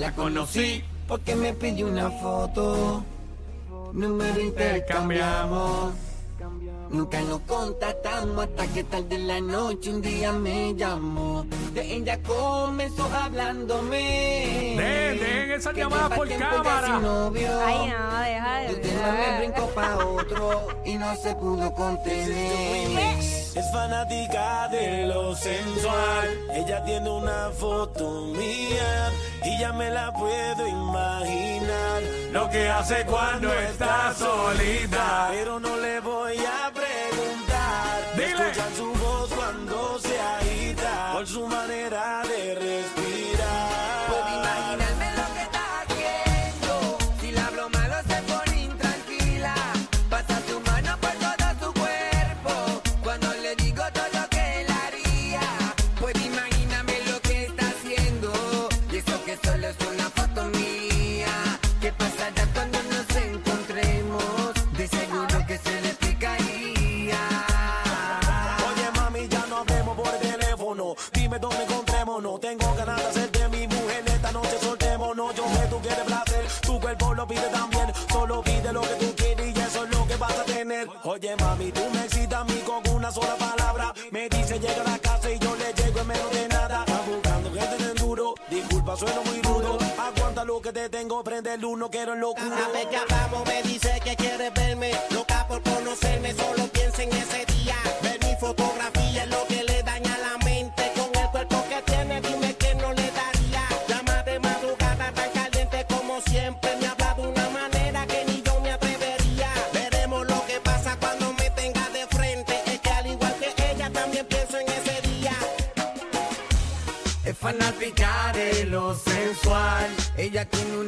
La conocí porque me pidió una foto. Número intercambiamos. Nunca nos contactamos hasta que tarde en la noche un día me llamó. De ella comenzó hablándome. Dejen, dejen esas Que llamadas por cámara. novio. Ay, no, deja de tema me brincó pa' otro y no se pudo contener. Es fanática de lo sensual. Ella tiene una foto mía y ya me la puedo imaginar. Lo que hace cuando está solita. Pero no le voy a preguntar. Dile. Escuchar su voz cuando se agita. Por su manera de respirar. Ella tiene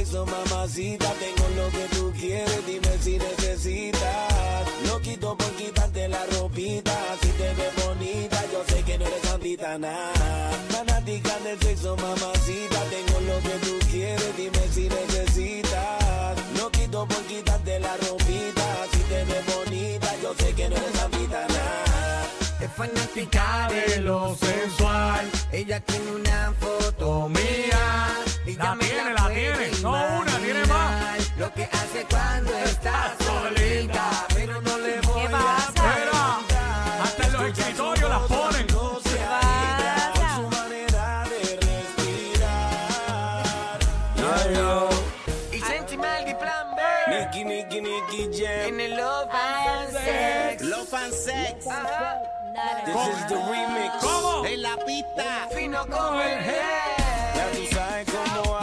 sexo, mamacita. Tengo lo que tú quieres, dime si necesitas. Lo quito por quitarte la ropita. Si te ves bonita, yo sé que no eres santita nada. Fanática del sexo, mamacita. Tengo lo que tú quieres, dime si necesitas. Lo quito por quitarte la ropita. Si te ves bonita, yo sé que no eres santita nada. Es fanática de lo sensual. Ella tiene una foto mía. No una, tiene más. Lo que hace cuando está solita. Pero no le voy a pasa? Mira, hasta en los escritorios las ponen. Por pasa? su manera de respirar. Y Sentimental y Plan B. Nicky, Nicky, Nicky Jam. En el Love and Sex. Love and Sex, This is the remix. ¿Cómo? en la pista. Fino como el Ya gel. tú sabes cómo va.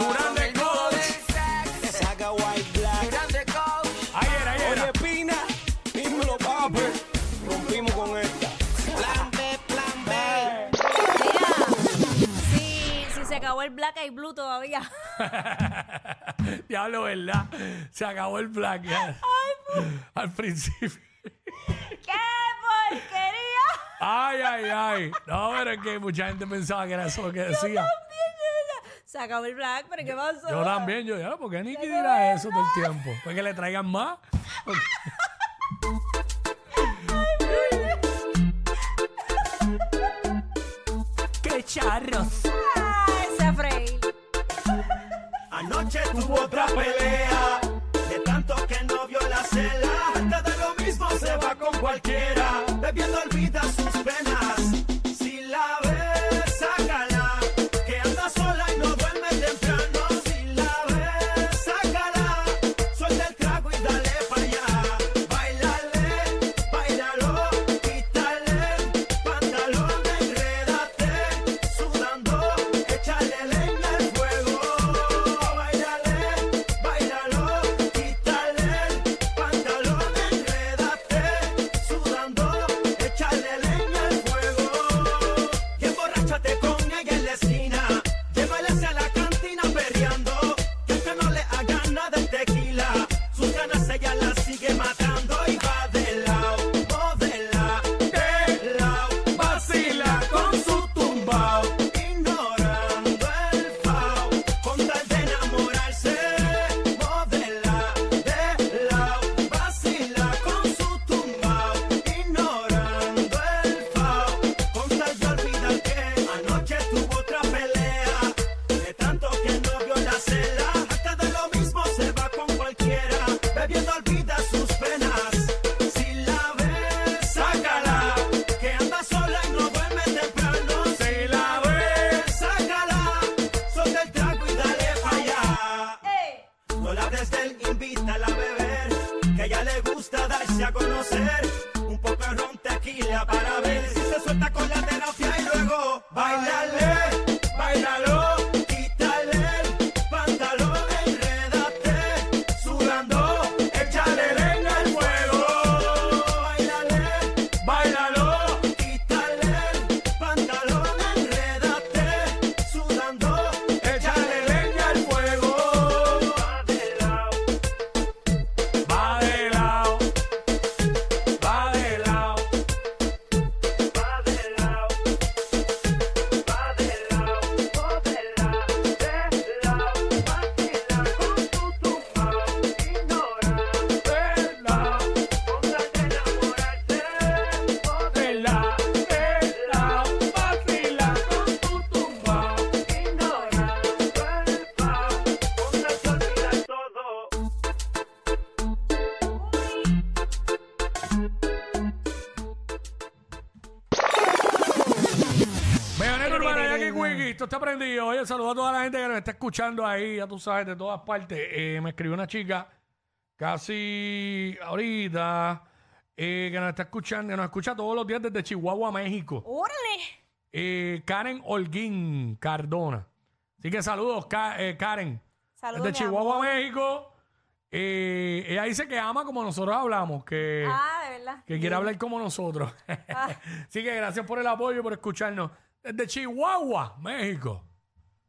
El Black Eye Blue todavía. Diablo, ¿verdad? Se acabó el black. Ay, al principio. ¡Qué porquería! Ay, ay, ay. No, pero es que mucha gente pensaba que era eso lo que decía. Se acabó el black, pero ¿qué pasó? Yo también, yo ya, ¿por qué Nicky dirá eso todo el tiempo? ¿Para que le traigan más? ¡Qué charros! Tuvo otra pelea, de tanto que no vio la cela. Antes de lo mismo se va con cualquiera, bebiendo olvida sus Quickie, esto está prendido. Oye, saludo a toda la gente que nos está escuchando ahí, ya tú sabes, de todas partes. Eh, me escribió una chica casi ahorita eh, que nos está escuchando, que nos escucha todos los días desde Chihuahua, México. ¡Órale! Eh, Karen Holguín Cardona. Así que saludos, Ka- eh, Karen. Saludos, Desde mi Chihuahua, amor. México. Eh, ella dice que ama como nosotros hablamos, que, Ah, de verdad. que quiere hablar como nosotros. Así que gracias por el apoyo y por escucharnos. Desde Chihuahua, México.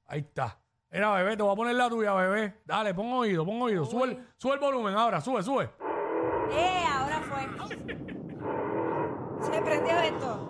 Ahí está. Mira, bebé, te voy a poner la tuya, bebé. Dale, pon oído, pon oído. Sube el, sube el volumen ahora, sube, sube. ¡Eh! Ahora fue. Se prendió esto.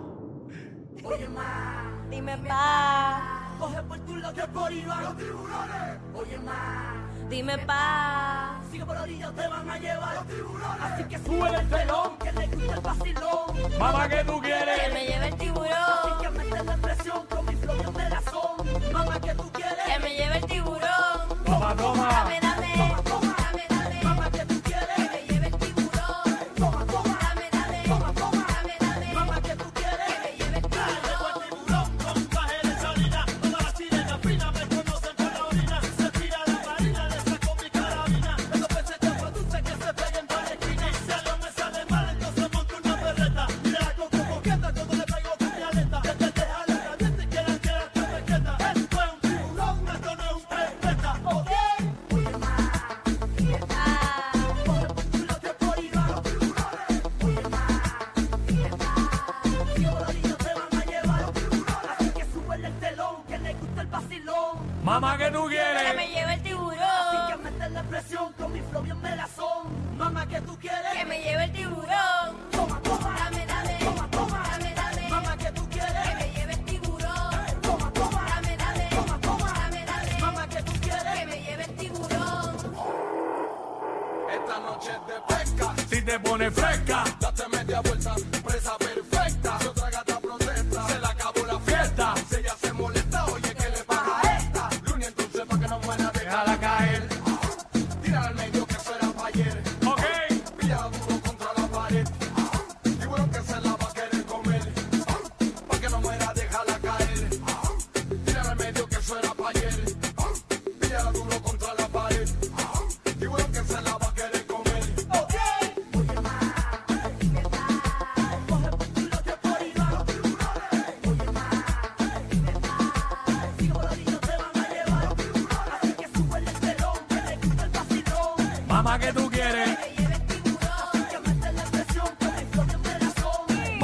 Dime pa. Coge por tu lado que por ir a los tiburones. Oye, más. Dime pa. Sigue por la orilla, te van a llevar los tiburones. Así que sube el telón, que le gusta el vacilón. Mamá, ¿qué tú Que quieres? me lleve el tiburón. Que metes la presión con mi flow de razón. Mamá, que tú quieres? Que me lleve el tiburón. Toma, toma. Dame. Dame,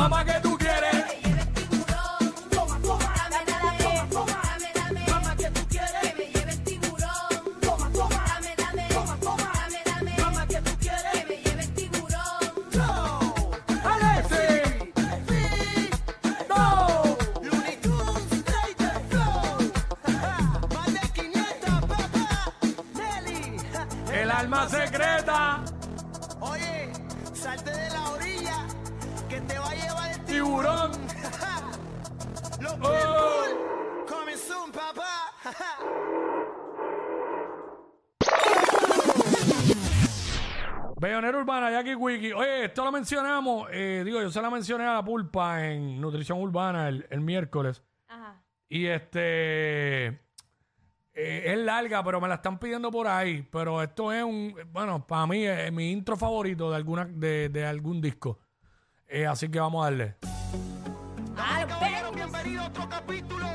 Mama Jackie Wiki. Oye, esto lo mencionamos. Eh, digo, yo se la mencioné a la pulpa en Nutrición Urbana el, miércoles. Ajá. Y este. Eh, es larga, pero me la están pidiendo por ahí. Pero esto es un. Bueno, para mí es mi intro favorito de, alguna, de, algún disco. Eh, así que vamos a darle. Los a otro capítulo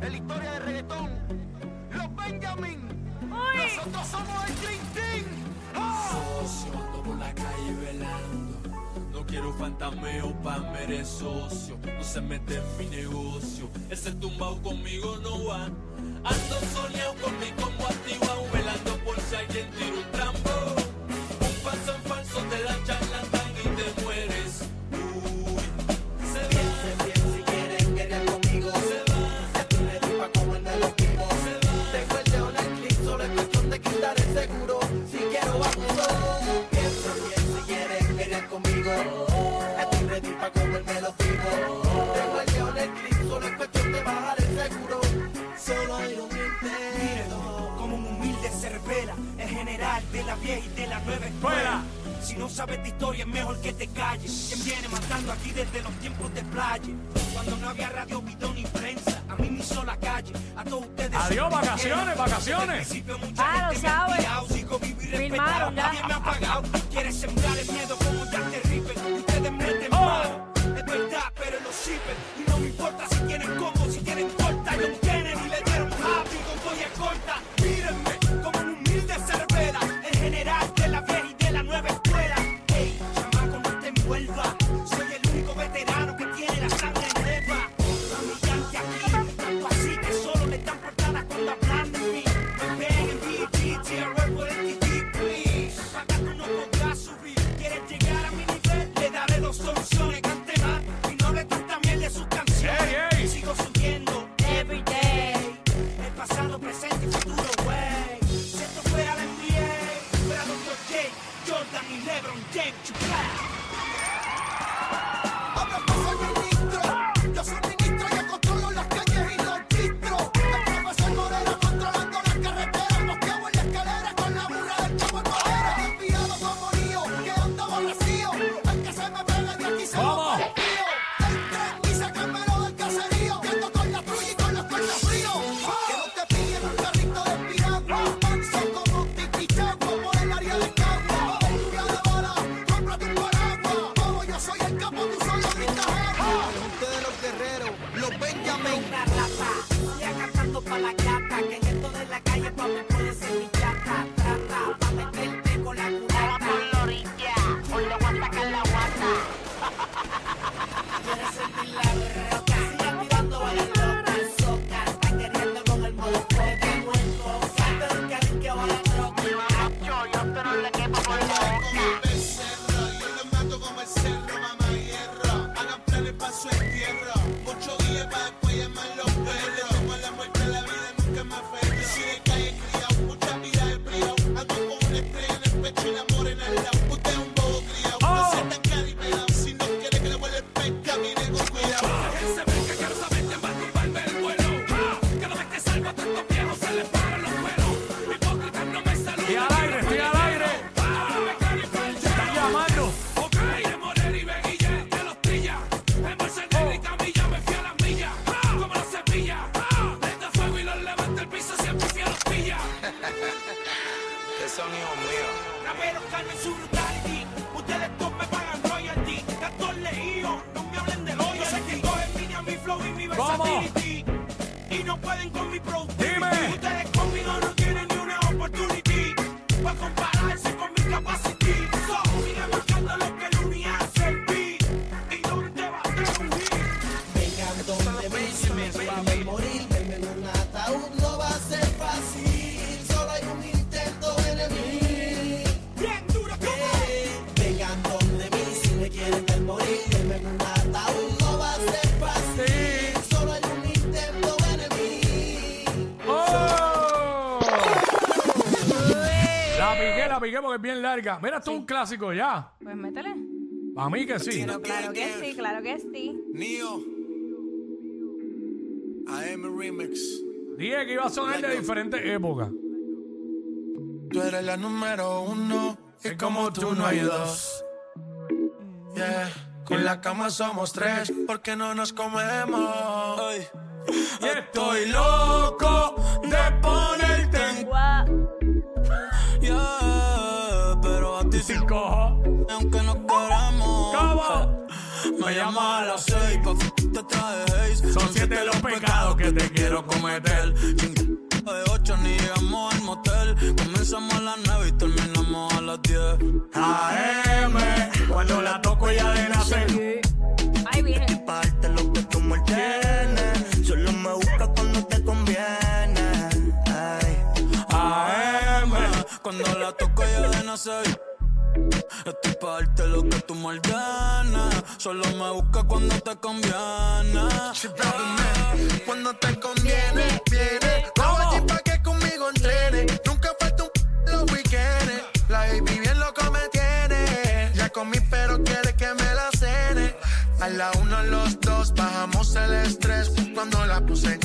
de la historia del reggaetón. Los Benjamin. Nosotros somos el Green no quiero fantameo pa' merecer socio. No se mete en mi negocio. Ese tumbao conmigo no va. Ando soñado con mi combo activado. Velando por si alguien tiro Nadie me ha pagado, quieres sembrar en damn larga. Mira, esto es un clásico ya. Pues métele. A mí que sí. Pero claro que sí, claro que sí. Neo. AM Remix. Dije que iba a sonar de diferentes épocas. Tú eres la número uno y como tú no hay dos. Yeah. Con la cama somos tres porque no nos comemos. Ay. Estoy loco Me llama a las seis pa' f- te traje. Son siete los pecados que te quiero cometer. De ocho ni llegamos al motel. Comenzamos a las nueve y terminamos a las diez. AM, cuando la toco ya de nacer. Ay, viene. Parte lo que tú me tienes. Solo me buscas cuando te conviene. Ay. AM, Cuando la toco ya de nacer. Estoy pa' darte lo que tú me ordenas. Solo me busca cuando te conviene. Cuando te conviene, viene. Vamos allí pa' que conmigo entrene. Nunca falta un p- los weekends. La baby bien loco me tiene. Ya comí, pero quiere que me la cene. A la uno, los dos, bajamos el estrés. Cuando la puse,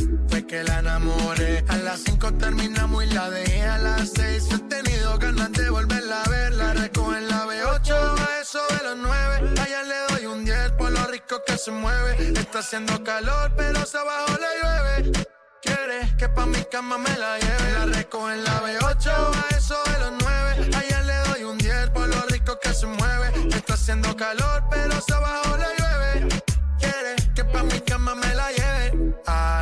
que la enamoré. A las cinco terminamos y la dejé a las seis. He tenido ganas de volverla a ver. La recojo en la B8, a eso de los nueve. Allá le doy un 10 por lo rico que se mueve. Está haciendo calor, pero se abajo le llueve. Quiere que pa' mi cama me la lleve. La recojo en la B8, a eso de los 9. Allá le doy un 10 por lo rico que se mueve. Está haciendo calor, pero se abajo le llueve. Quiere que pa' mi cama me la lleve. AM,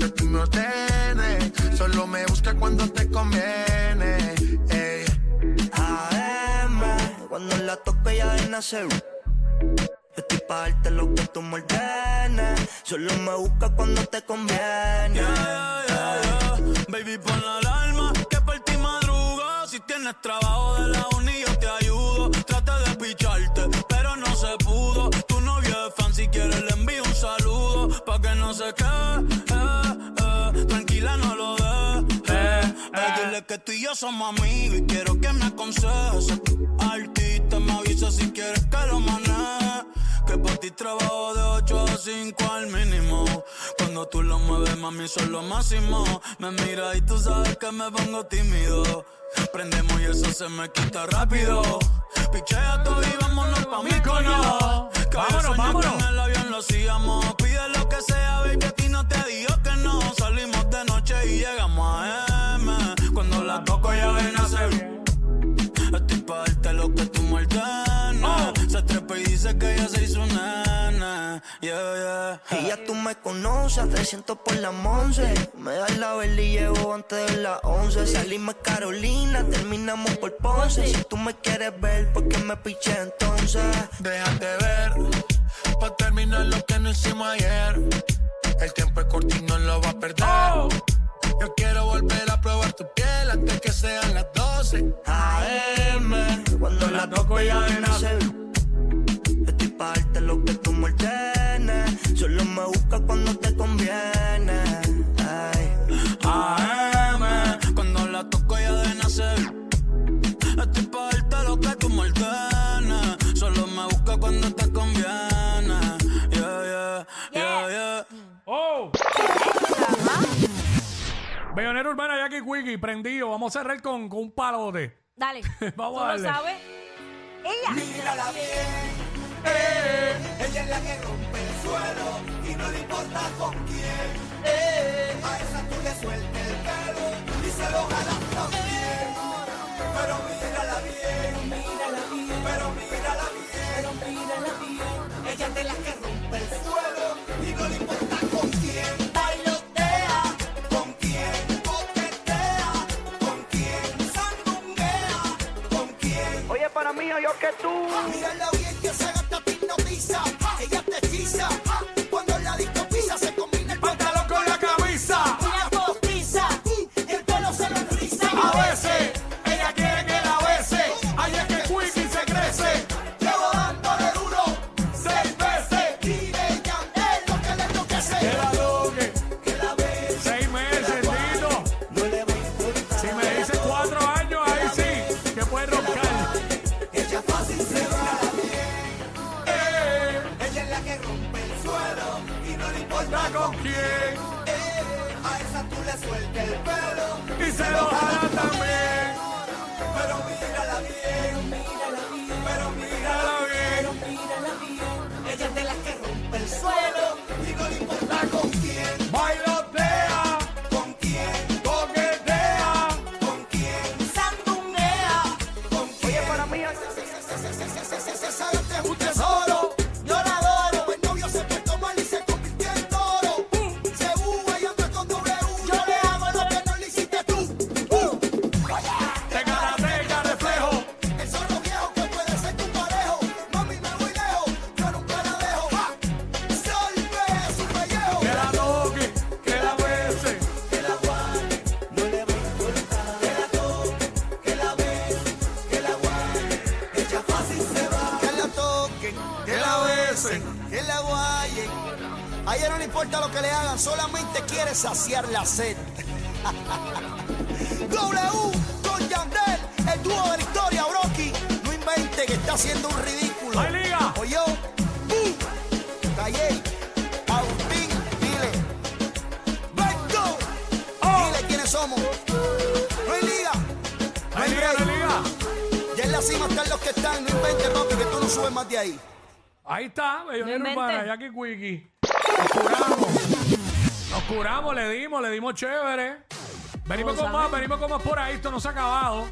que. Solo me busca cuando te conviene. Ey. AM, cuando la toque ya de nacer. Estoy pa' darte lo que tú me ordenes. Solo me buscas cuando te conviene. Yeah, yeah, yeah. Baby, pon la alarma que por ti madruga. Si tienes trabajo de la uni, yo te ayudo. Trata de picharte, pero no se pudo. Tu novio es fan, si quieres le envío un saludo. Pa' que no se quede, que tú y yo somos amigos y quiero que me aconsejes. Artista, me avisa si quieres que lo maneje. Que por ti trabajo de 8 a 5 al mínimo. Cuando tú lo mueves, mami, son lo máximo. Me mira y tú sabes que me pongo tímido. Prendemos y eso se me quita rápido. Pichea todo y vámonos pa' mi cono. Vámonos, vámonos. En el avión lo hacíamos. Pide lo que sea, baby, a ti no te digo que no. Salimos de noche y llegamos a M. La toco ya ven a nacer. Estoy pa' darte lo que tú me ordenas. Se trepa y dice que ella se hizo nana. Yeah, yeah. Y ya tú me conoces, a 300 por la once. Me das la vela y llevo antes de las 11. Salimos Carolina, terminamos por Ponce. Si tú me quieres ver, ¿por qué me piché entonces? Déjate ver, pa' terminar lo que no hicimos ayer. El tiempo es corto y no lo va a perder. Oh. Yo quiero volver a probar tu piel antes que sean las 12. AM, cuando la toco ya nacer. Estoy pa' darte lo que tú me ordenes. Solo me buscas cuando te conviene. Bellonera Urbana, Jackie Quickie, prendido. Vamos a cerrar con, con un palote. Dale. Vamos ¿Tú a lo darle. sabes? Ella. Mírala bien, eh, ella es la que rompe el suelo y no le importa con quién. Eh, a esa tú le sueltes el pelo y se lo jalas también. Pero mírala bien, mírala bien, pero mírala bien, pero mírala bien. Ella es de las que rompe el suelo y no le importa para mí, yo que tú. Haciendo un ridículo. ¡Ay, liga! Oye, ¡Bum! Calle, Agustín, dile. ¡Vengo! Oh. Dile quiénes somos. No hay liga. No Ay, hay liga, no liga. Ya en la cima están los que están. No invente, papi, que tú no subes más de ahí. Ahí está, Bellonera No Urbana, inventes. Jackie Quickie. Nos curamos. Nos curamos, le dimos, le dimos chévere. Venimos con más, venimos con más por ahí, esto no se ha acabado.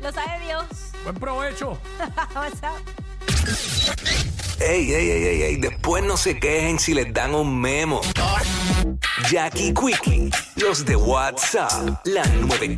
Lo sabe Dios. Buen provecho. WhatsApp. Ey, ey, ey, ey, ey, después no se quejen si les dan un memo. Jackie Quickie, los de WhatsApp, la 94.